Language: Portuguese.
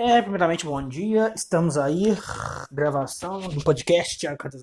É, primeiramente, bom dia. Estamos aí, gravação do podcast Tiago Cartas